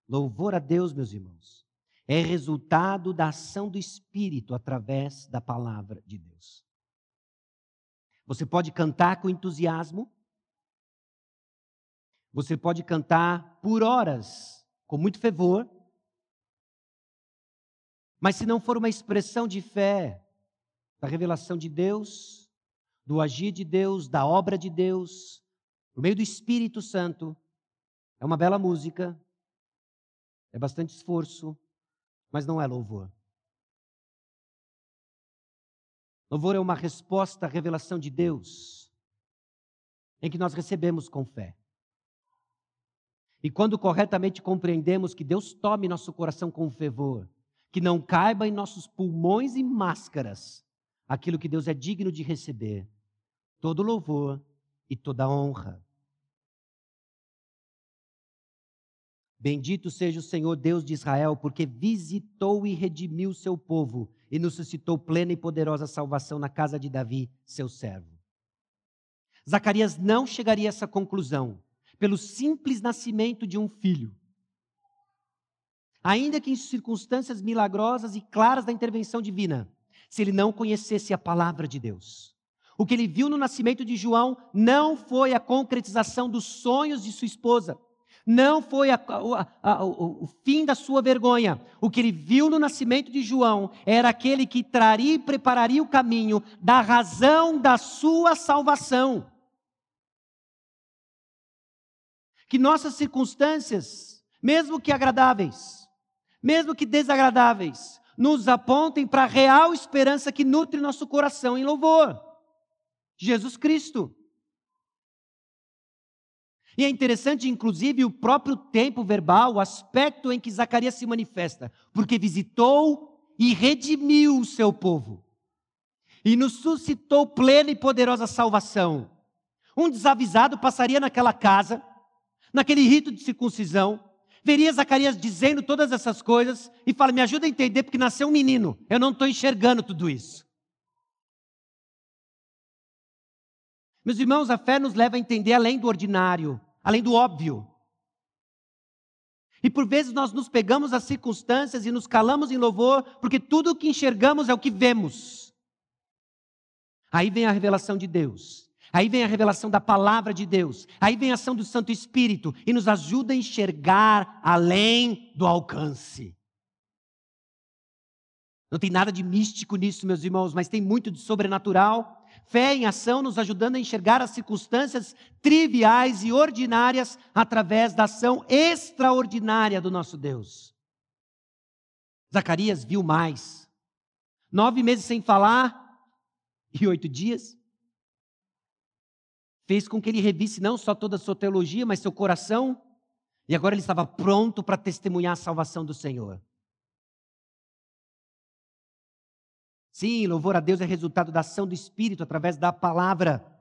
Speaker 1: Louvor a Deus, meus irmãos, é resultado da ação do Espírito através da palavra de Deus. Você pode cantar com entusiasmo, você pode cantar por horas, com muito fervor, mas se não for uma expressão de fé, da revelação de Deus, do agir de Deus, da obra de Deus, por meio do Espírito Santo. É uma bela música, é bastante esforço, mas não é louvor. Louvor é uma resposta à revelação de Deus, em que nós recebemos com fé. E quando corretamente compreendemos que Deus tome nosso coração com fervor, que não caiba em nossos pulmões e máscaras aquilo que Deus é digno de receber, todo louvor e toda honra. Bendito seja o Senhor Deus de Israel, porque visitou e redimiu seu povo e nos suscitou plena e poderosa salvação na casa de Davi, seu servo. Zacarias não chegaria a essa conclusão pelo simples nascimento de um filho. Ainda que em circunstâncias milagrosas e claras da intervenção divina, se ele não conhecesse a palavra de Deus. O que ele viu no nascimento de João não foi a concretização dos sonhos de sua esposa, não foi a, a, a, o, fim da sua vergonha. O que ele viu no nascimento de João era aquele que traria e prepararia o caminho da razão da sua salvação. Que nossas circunstâncias, mesmo que agradáveis, mesmo que desagradáveis, nos apontem para a real esperança que nutre nosso coração em louvor. Jesus Cristo. E é interessante, inclusive, o próprio tempo verbal, o aspecto em que Zacarias se manifesta, porque visitou e redimiu o seu povo, e nos suscitou plena e poderosa salvação. Um desavisado passaria naquela casa, naquele rito de circuncisão, veria Zacarias dizendo todas essas coisas e fala: Me ajuda a entender, porque nasceu um menino, eu não estou enxergando tudo isso. Meus irmãos, a fé nos leva a entender além do ordinário, além do óbvio. E por vezes nós nos pegamos às circunstâncias e nos calamos em louvor, porque tudo o que enxergamos é o que vemos. Aí vem a revelação de Deus. Aí vem a revelação da palavra de Deus. Aí vem a ação do Santo Espírito e nos ajuda a enxergar além do alcance. Não tem nada de místico nisso, meus irmãos, mas tem muito de sobrenatural Fé em ação nos ajudando a enxergar as circunstâncias triviais e ordinárias através da ação extraordinária do nosso Deus. Zacarias viu mais. Nove meses sem falar e oito dias. Fez com que ele revisse não só toda a sua teologia, mas seu coração. E agora ele estava pronto para testemunhar a salvação do Senhor. Sim, louvor a Deus é resultado da ação do Espírito através da palavra.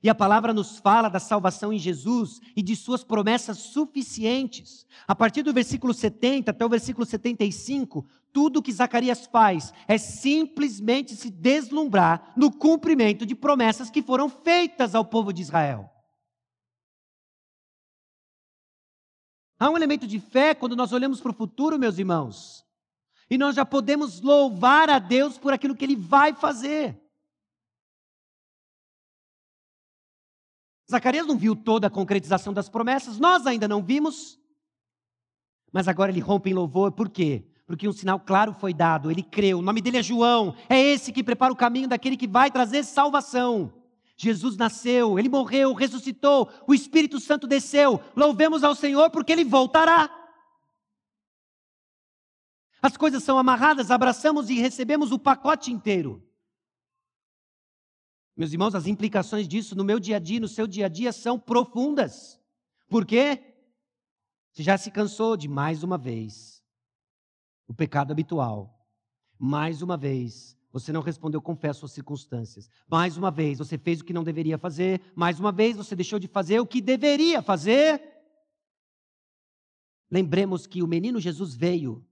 Speaker 1: E a palavra nos fala da salvação em Jesus e de suas promessas suficientes. A partir do versículo 70 até o versículo 75, tudo o que Zacarias faz é simplesmente se deslumbrar no cumprimento de promessas que foram feitas ao povo de Israel. Há um elemento de fé quando nós olhamos para o futuro, meus irmãos. E nós já podemos louvar a Deus por aquilo que Ele vai fazer. Zacarias não viu toda a concretização das promessas, nós ainda não vimos. Mas agora ele rompe em louvor, por quê? Porque um sinal claro foi dado, ele creu, o nome dele é João, é esse que prepara o caminho daquele que vai trazer salvação. Jesus nasceu, ele morreu, ressuscitou, o Espírito Santo desceu, louvemos ao Senhor porque ele voltará. As coisas são amarradas, abraçamos e recebemos o pacote inteiro. Meus irmãos, as implicações disso no meu dia a dia, no seu dia a dia, são profundas. Por quê? Você já se cansou de mais uma vez o pecado habitual. Mais uma vez, você não respondeu confesso às circunstâncias. Mais uma vez, você fez o que não deveria fazer. Mais uma vez, você deixou de fazer o que deveria fazer. Lembremos que o menino Jesus veio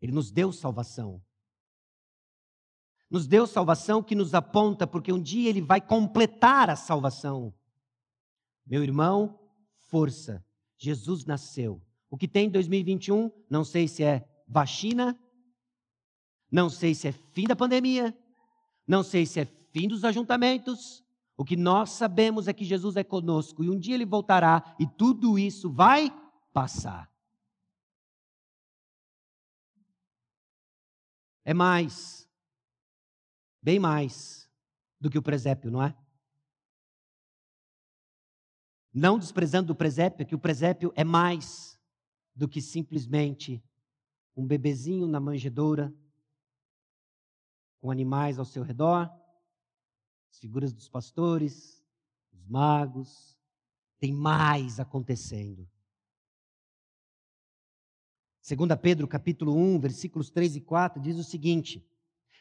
Speaker 1: ele nos deu salvação. Nos deu salvação que nos aponta, porque um dia Ele vai completar a salvação. Meu irmão, força. Jesus nasceu. O que tem em 2021, não sei se é vacina, não sei se é fim da pandemia, não sei se é fim dos ajuntamentos. O que nós sabemos é que Jesus é conosco e um dia ele voltará e tudo isso vai passar. É mais, bem mais do que o presépio, não é? Não desprezando o presépio, que o presépio é mais do que simplesmente um bebezinho na manjedoura, com animais ao seu redor, as figuras dos pastores, os magos, tem mais acontecendo. 2 Pedro capítulo 1, versículos 3 e 4 diz o seguinte: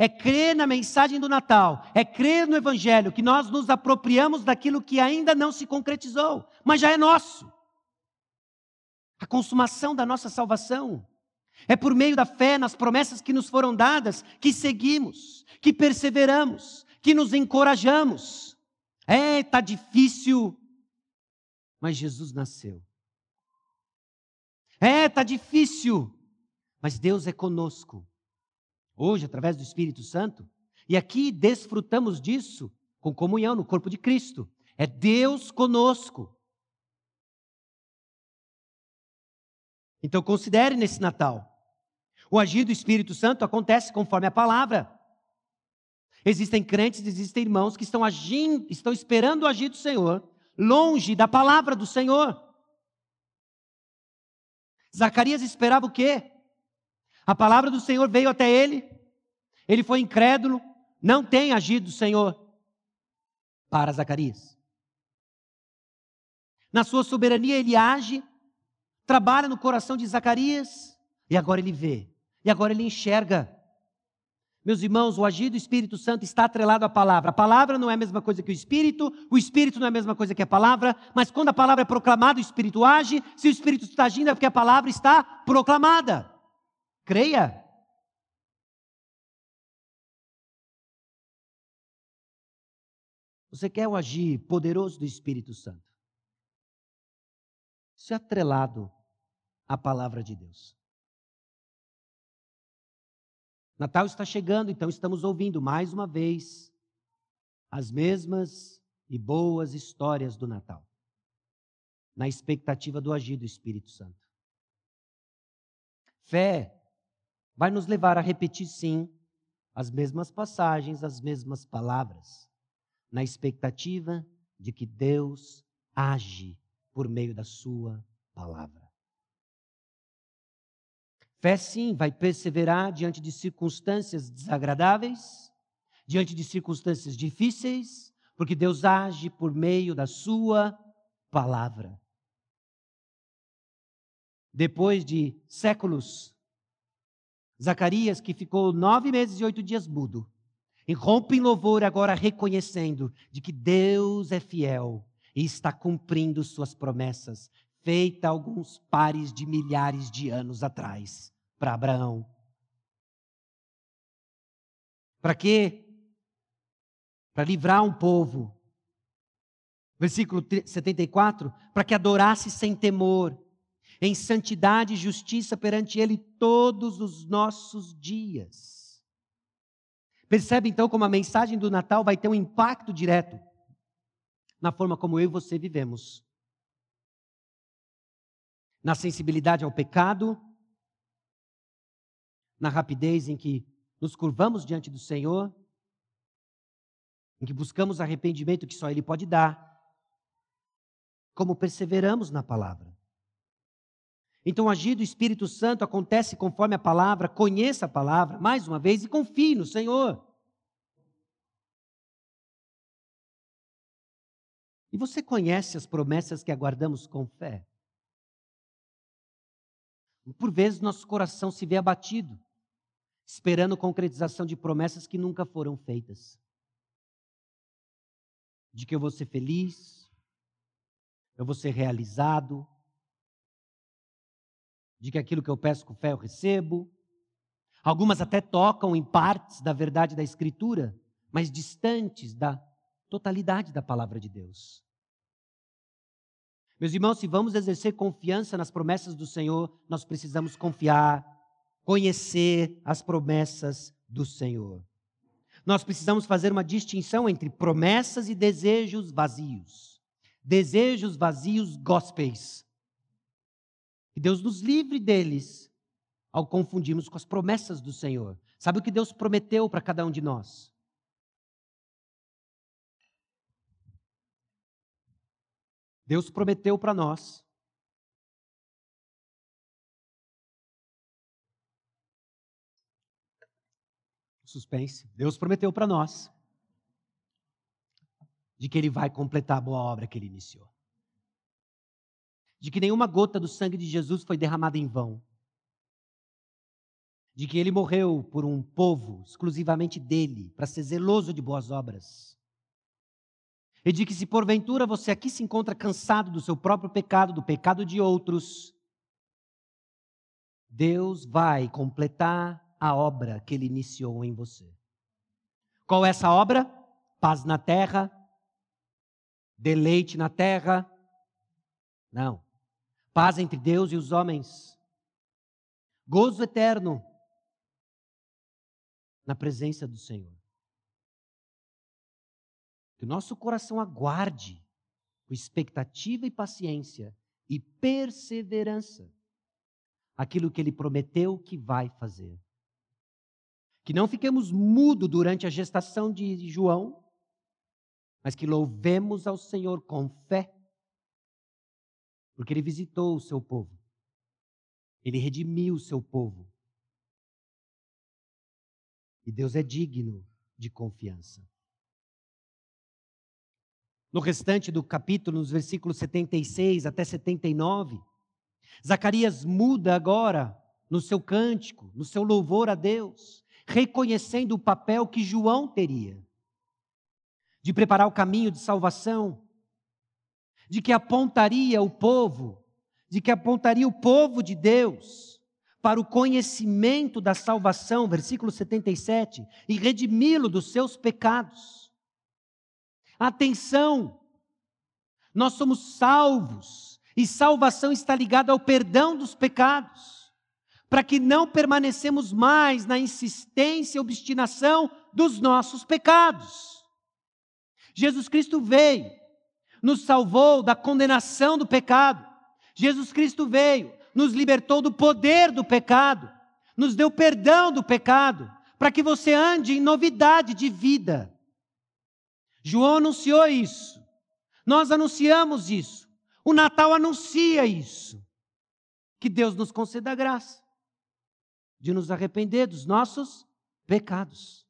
Speaker 1: é crer na mensagem do Natal, é crer no Evangelho, que nós nos apropriamos daquilo que ainda não se concretizou, mas já é nosso a consumação da nossa salvação. É por meio da fé nas promessas que nos foram dadas que seguimos, que perseveramos, que nos encorajamos. É, está difícil, mas Jesus nasceu. É, está difícil, mas Deus é conosco. Hoje, através do Espírito Santo, e aqui desfrutamos disso com comunhão no corpo de Cristo. É Deus conosco. Então considere nesse Natal. O agir do Espírito Santo acontece conforme a palavra. Existem crentes, existem irmãos que estão agindo, estão esperando o agir do Senhor, longe da palavra do Senhor. Zacarias esperava o quê? A palavra do Senhor veio até ele, ele foi incrédulo, não tem agido do Senhor para Zacarias. Na sua soberania, ele age trabalha no coração de Zacarias, e agora ele vê, e agora ele enxerga. Meus irmãos, o agir do Espírito Santo está atrelado à palavra. A palavra não é a mesma coisa que o Espírito, o Espírito não é a mesma coisa que a palavra, mas quando a palavra é proclamada, o Espírito age. Se o Espírito está agindo, é porque a palavra está proclamada. Creia. Você quer o agir poderoso do Espírito Santo? Isso é atrelado a palavra de Deus. Natal está chegando, então estamos ouvindo mais uma vez as mesmas e boas histórias do Natal, na expectativa do agir do Espírito Santo. Fé vai nos levar a repetir, sim, as mesmas passagens, as mesmas palavras, na expectativa de que Deus age por meio da Sua palavra. Fé, sim, vai perseverar diante de circunstâncias desagradáveis, diante de circunstâncias difíceis, porque Deus age por meio da Sua palavra. Depois de séculos, Zacarias, que ficou nove meses e oito dias mudo, rompe em louvor agora reconhecendo de que Deus é fiel e está cumprindo suas promessas, feita alguns pares de milhares de anos atrás para Abraão. Para quê? Para livrar um povo. Versículo 74, para que adorasse sem temor, em santidade e justiça perante ele todos os nossos dias. Percebe então como a mensagem do Natal vai ter um impacto direto na forma como eu e você vivemos na sensibilidade ao pecado, na rapidez em que nos curvamos diante do Senhor, em que buscamos arrependimento que só Ele pode dar, como perseveramos na palavra. Então, agir do Espírito Santo acontece conforme a palavra, conheça a palavra, mais uma vez, e confie no Senhor. E você conhece as promessas que aguardamos com fé? Por vezes nosso coração se vê abatido, esperando concretização de promessas que nunca foram feitas. De que eu vou ser feliz, eu vou ser realizado, de que aquilo que eu peço com fé eu recebo. Algumas até tocam em partes da verdade da Escritura, mas distantes da totalidade da palavra de Deus. Meus irmãos, se vamos exercer confiança nas promessas do Senhor, nós precisamos confiar, conhecer as promessas do Senhor. Nós precisamos fazer uma distinção entre promessas e desejos vazios. Desejos vazios gospels. Que Deus nos livre deles ao confundirmos com as promessas do Senhor. Sabe o que Deus prometeu para cada um de nós? Deus prometeu para nós. Suspense. Deus prometeu para nós de que Ele vai completar a boa obra que Ele iniciou. De que nenhuma gota do sangue de Jesus foi derramada em vão. De que Ele morreu por um povo exclusivamente dele, para ser zeloso de boas obras e de que se porventura você aqui se encontra cansado do seu próprio pecado, do pecado de outros, Deus vai completar a obra que ele iniciou em você. Qual é essa obra? Paz na terra, deleite na terra. Não. Paz entre Deus e os homens. Gozo eterno na presença do Senhor. Que o nosso coração aguarde com expectativa e paciência e perseverança aquilo que ele prometeu que vai fazer. Que não fiquemos mudos durante a gestação de João, mas que louvemos ao Senhor com fé, porque ele visitou o seu povo, ele redimiu o seu povo. E Deus é digno de confiança. No restante do capítulo, nos versículos 76 até 79, Zacarias muda agora no seu cântico, no seu louvor a Deus, reconhecendo o papel que João teria de preparar o caminho de salvação, de que apontaria o povo, de que apontaria o povo de Deus para o conhecimento da salvação, versículo 77, e redimi-lo dos seus pecados Atenção! Nós somos salvos e salvação está ligada ao perdão dos pecados, para que não permanecemos mais na insistência e obstinação dos nossos pecados. Jesus Cristo veio, nos salvou da condenação do pecado. Jesus Cristo veio, nos libertou do poder do pecado, nos deu perdão do pecado, para que você ande em novidade de vida. João anunciou isso. Nós anunciamos isso. O Natal anuncia isso. Que Deus nos conceda a graça de nos arrepender dos nossos pecados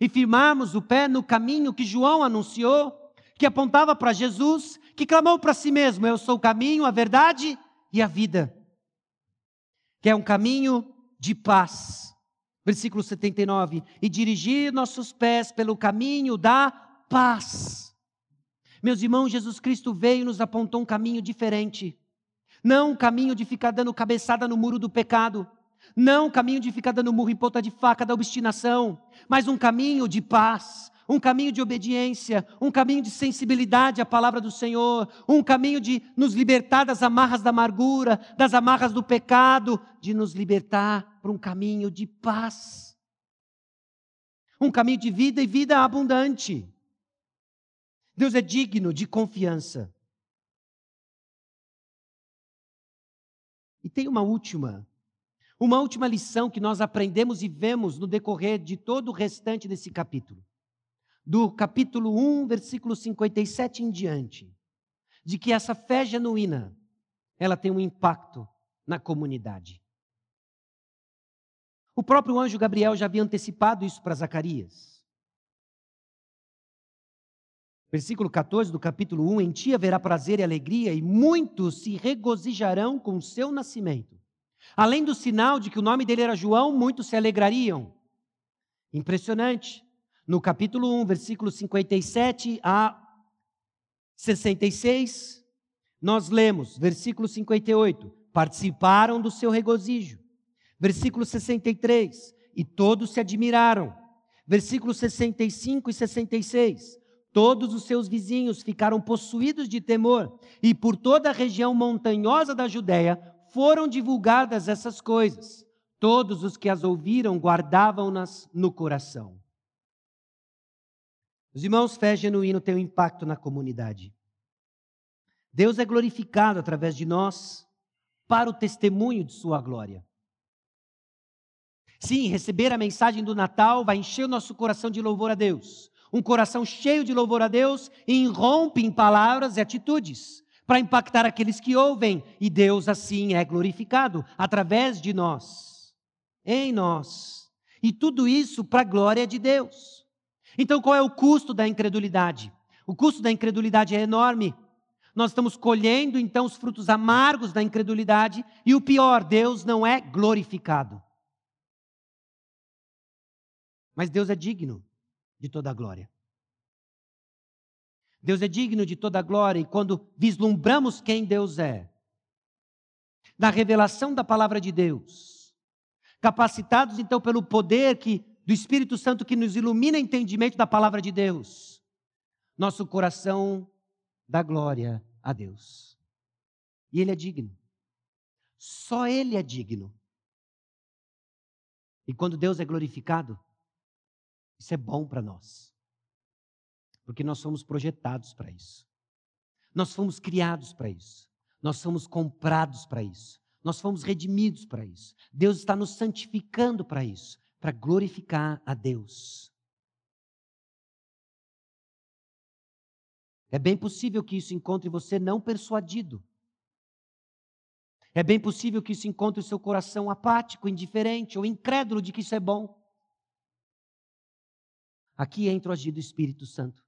Speaker 1: e firmarmos o pé no caminho que João anunciou, que apontava para Jesus, que clamou para si mesmo: Eu sou o caminho, a verdade e a vida. Que é um caminho de paz. Versículo 79: E dirigir nossos pés pelo caminho da paz. Meus irmãos, Jesus Cristo veio e nos apontou um caminho diferente. Não um caminho de ficar dando cabeçada no muro do pecado. Não um caminho de ficar dando murro em ponta de faca da obstinação. Mas um caminho de paz. Um caminho de obediência, um caminho de sensibilidade à palavra do Senhor, um caminho de nos libertar das amarras da amargura, das amarras do pecado, de nos libertar para um caminho de paz. Um caminho de vida e vida abundante. Deus é digno de confiança. E tem uma última, uma última lição que nós aprendemos e vemos no decorrer de todo o restante desse capítulo. Do capítulo 1, versículo 57 em diante, de que essa fé genuína, ela tem um impacto na comunidade. O próprio anjo Gabriel já havia antecipado isso para Zacarias. Versículo 14 do capítulo 1: Em ti haverá prazer e alegria, e muitos se regozijarão com o seu nascimento. Além do sinal de que o nome dele era João, muitos se alegrariam. Impressionante. No capítulo 1, versículo 57 a 66, nós lemos, versículo 58, participaram do seu regozijo. Versículo 63, e todos se admiraram. Versículos 65 e 66, todos os seus vizinhos ficaram possuídos de temor, e por toda a região montanhosa da Judéia foram divulgadas essas coisas. Todos os que as ouviram guardavam-nas no coração. Os irmãos, fé genuíno tem um impacto na comunidade. Deus é glorificado através de nós para o testemunho de Sua glória. Sim, receber a mensagem do Natal vai encher o nosso coração de louvor a Deus. Um coração cheio de louvor a Deus irrompe em palavras e atitudes para impactar aqueles que ouvem, e Deus assim é glorificado através de nós, em nós. E tudo isso para a glória de Deus. Então, qual é o custo da incredulidade? O custo da incredulidade é enorme. Nós estamos colhendo então os frutos amargos da incredulidade, e o pior, Deus não é glorificado. Mas Deus é digno de toda a glória. Deus é digno de toda a glória, e quando vislumbramos quem Deus é, na revelação da palavra de Deus, capacitados então pelo poder que do Espírito Santo que nos ilumina o entendimento da palavra de Deus, nosso coração dá glória a Deus. E Ele é digno. Só Ele é digno. E quando Deus é glorificado, isso é bom para nós. Porque nós somos projetados para isso. Nós fomos criados para isso. Nós somos comprados para isso. Nós fomos redimidos para isso. Deus está nos santificando para isso, para glorificar a Deus. É bem possível que isso encontre você não persuadido. É bem possível que isso encontre o seu coração apático, indiferente ou incrédulo de que isso é bom. Aqui entra o agir do Espírito Santo.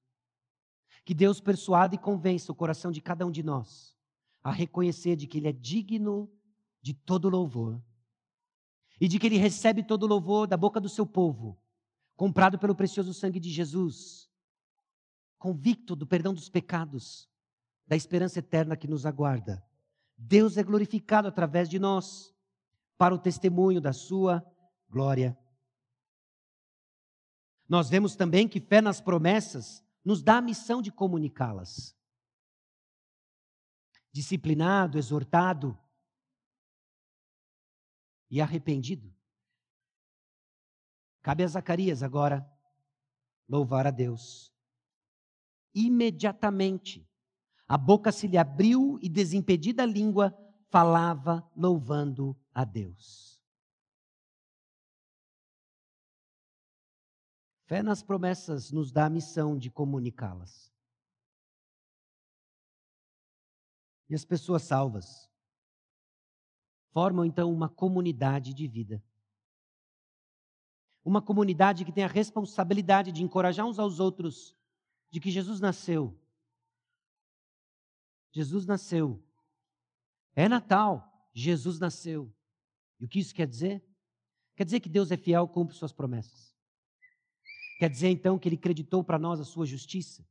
Speaker 1: Que Deus persuada e convença o coração de cada um de nós a reconhecer de que Ele é digno de todo louvor e de que Ele recebe todo louvor da boca do seu povo, comprado pelo precioso sangue de Jesus, convicto do perdão dos pecados, da esperança eterna que nos aguarda. Deus é glorificado através de nós para o testemunho da Sua glória. Nós vemos também que fé nas promessas nos dá a missão de comunicá-las. Disciplinado, exortado e arrependido. Cabe a Zacarias agora louvar a Deus. Imediatamente, a boca se lhe abriu e, desimpedida a língua, falava louvando a Deus. Fé nas promessas nos dá a missão de comunicá-las. E as pessoas salvas formam então uma comunidade de vida. Uma comunidade que tem a responsabilidade de encorajar uns aos outros de que Jesus nasceu. Jesus nasceu. É Natal, Jesus nasceu. E o que isso quer dizer? Quer dizer que Deus é fiel, cumpre suas promessas. Quer dizer então que ele creditou para nós a sua justiça,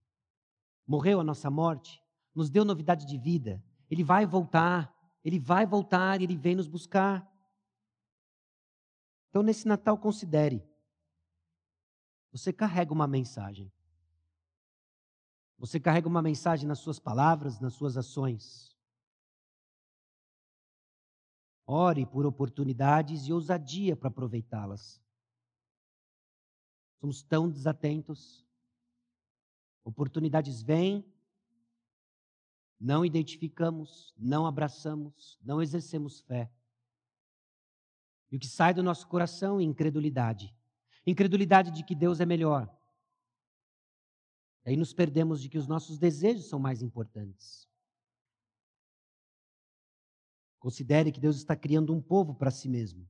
Speaker 1: morreu a nossa morte, nos deu novidade de vida. Ele vai voltar, ele vai voltar ele vem nos buscar. Então, nesse Natal, considere: você carrega uma mensagem. Você carrega uma mensagem nas suas palavras, nas suas ações. Ore por oportunidades e ousadia para aproveitá-las. Somos tão desatentos. Oportunidades vêm, não identificamos, não abraçamos, não exercemos fé. E o que sai do nosso coração é incredulidade. Incredulidade de que Deus é melhor. Aí nos perdemos de que os nossos desejos são mais importantes. Considere que Deus está criando um povo para si mesmo.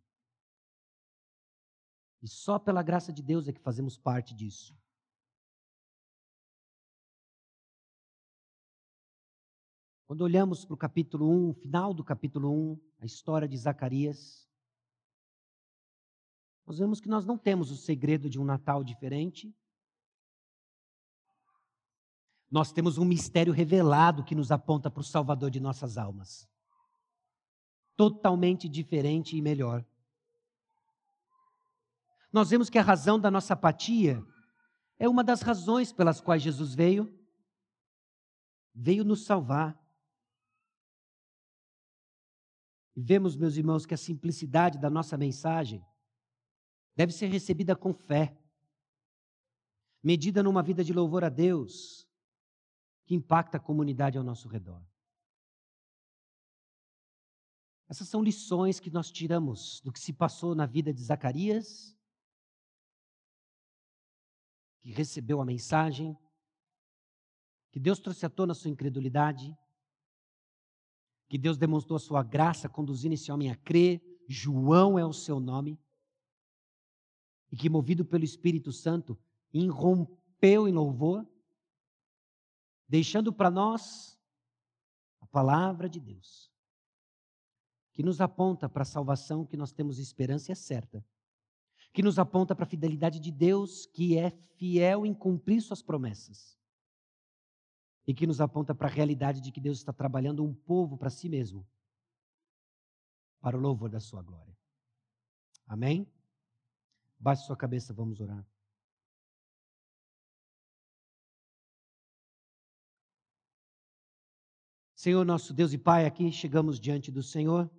Speaker 1: E só pela graça de Deus é que fazemos parte disso. Quando olhamos para o capítulo 1, final do capítulo 1, a história de Zacarias, nós vemos que nós não temos o segredo de um Natal diferente. Nós temos um mistério revelado que nos aponta para o Salvador de nossas almas. Totalmente diferente e melhor. Nós vemos que a razão da nossa apatia é uma das razões pelas quais Jesus veio. Veio nos salvar. E vemos, meus irmãos, que a simplicidade da nossa mensagem deve ser recebida com fé, medida numa vida de louvor a Deus, que impacta a comunidade ao nosso redor. Essas são lições que nós tiramos do que se passou na vida de Zacarias, que recebeu a mensagem, que Deus trouxe à tona a sua incredulidade, que Deus demonstrou a sua graça conduzindo esse homem a crer, João é o seu nome, e que, movido pelo Espírito Santo, irrompeu em louvor, deixando para nós a palavra de Deus, que nos aponta para a salvação que nós temos esperança e é certa, que nos aponta para a fidelidade de Deus, que é fiel em cumprir suas promessas e que nos aponta para a realidade de que Deus está trabalhando um povo para si mesmo, para o louvor da sua glória. Amém? Baixe sua cabeça, vamos orar. Senhor, nosso Deus e Pai, aqui chegamos diante do Senhor,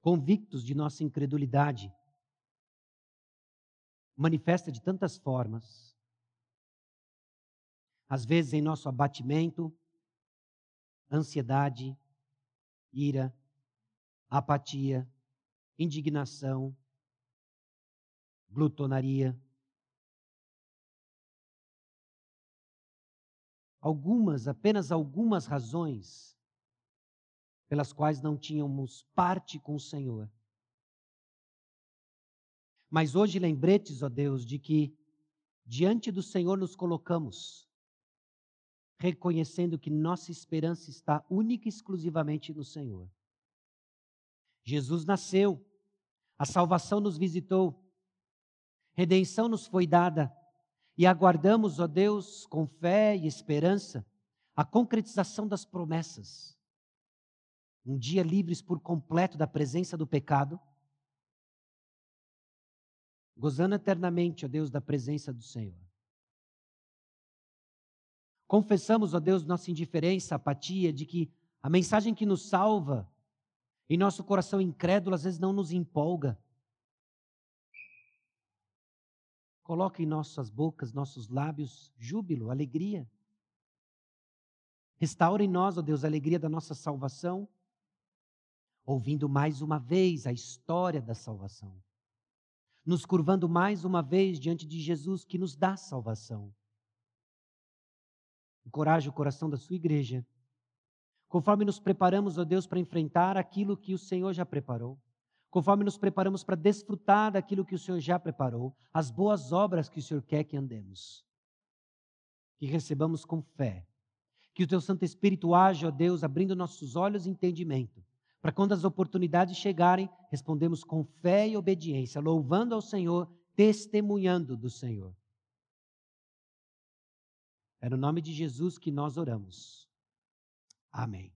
Speaker 1: convictos de nossa incredulidade, manifesta de tantas formas às vezes em nosso abatimento, ansiedade, ira, apatia, indignação, glutonaria. Algumas, apenas algumas razões pelas quais não tínhamos parte com o Senhor. Mas hoje lembretes, ó Deus, de que diante do Senhor nos colocamos reconhecendo que nossa esperança está única e exclusivamente no Senhor. Jesus nasceu, a salvação nos visitou, redenção nos foi dada e aguardamos, ó Deus, com fé e esperança, a concretização das promessas. Um dia livres por completo da presença do pecado, gozando eternamente, ó Deus, da presença do Senhor. Confessamos, ó Deus, nossa indiferença, apatia, de que a mensagem que nos salva, em nosso coração incrédulo, às vezes não nos empolga. Coloque em nossas bocas, nossos lábios, júbilo, alegria. Restaure em nós, ó Deus, a alegria da nossa salvação, ouvindo mais uma vez a história da salvação, nos curvando mais uma vez diante de Jesus que nos dá salvação Encoraje o coração da sua igreja. Conforme nos preparamos, ó Deus, para enfrentar aquilo que o Senhor já preparou. Conforme nos preparamos para desfrutar daquilo que o Senhor já preparou, as boas obras que o Senhor quer que andemos. Que recebamos com fé. Que o teu Santo Espírito age, ó Deus, abrindo nossos olhos e entendimento, para quando as oportunidades chegarem, respondemos com fé e obediência, louvando ao Senhor, testemunhando do Senhor. É no nome de Jesus que nós oramos. Amém.